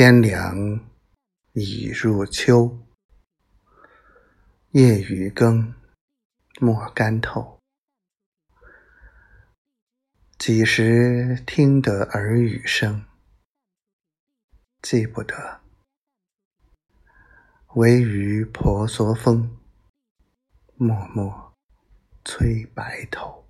天凉已入秋，夜雨更莫干透。几时听得耳语声？记不得。唯余婆娑风，默默催白头。